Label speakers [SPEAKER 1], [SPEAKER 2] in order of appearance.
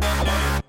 [SPEAKER 1] Yeah.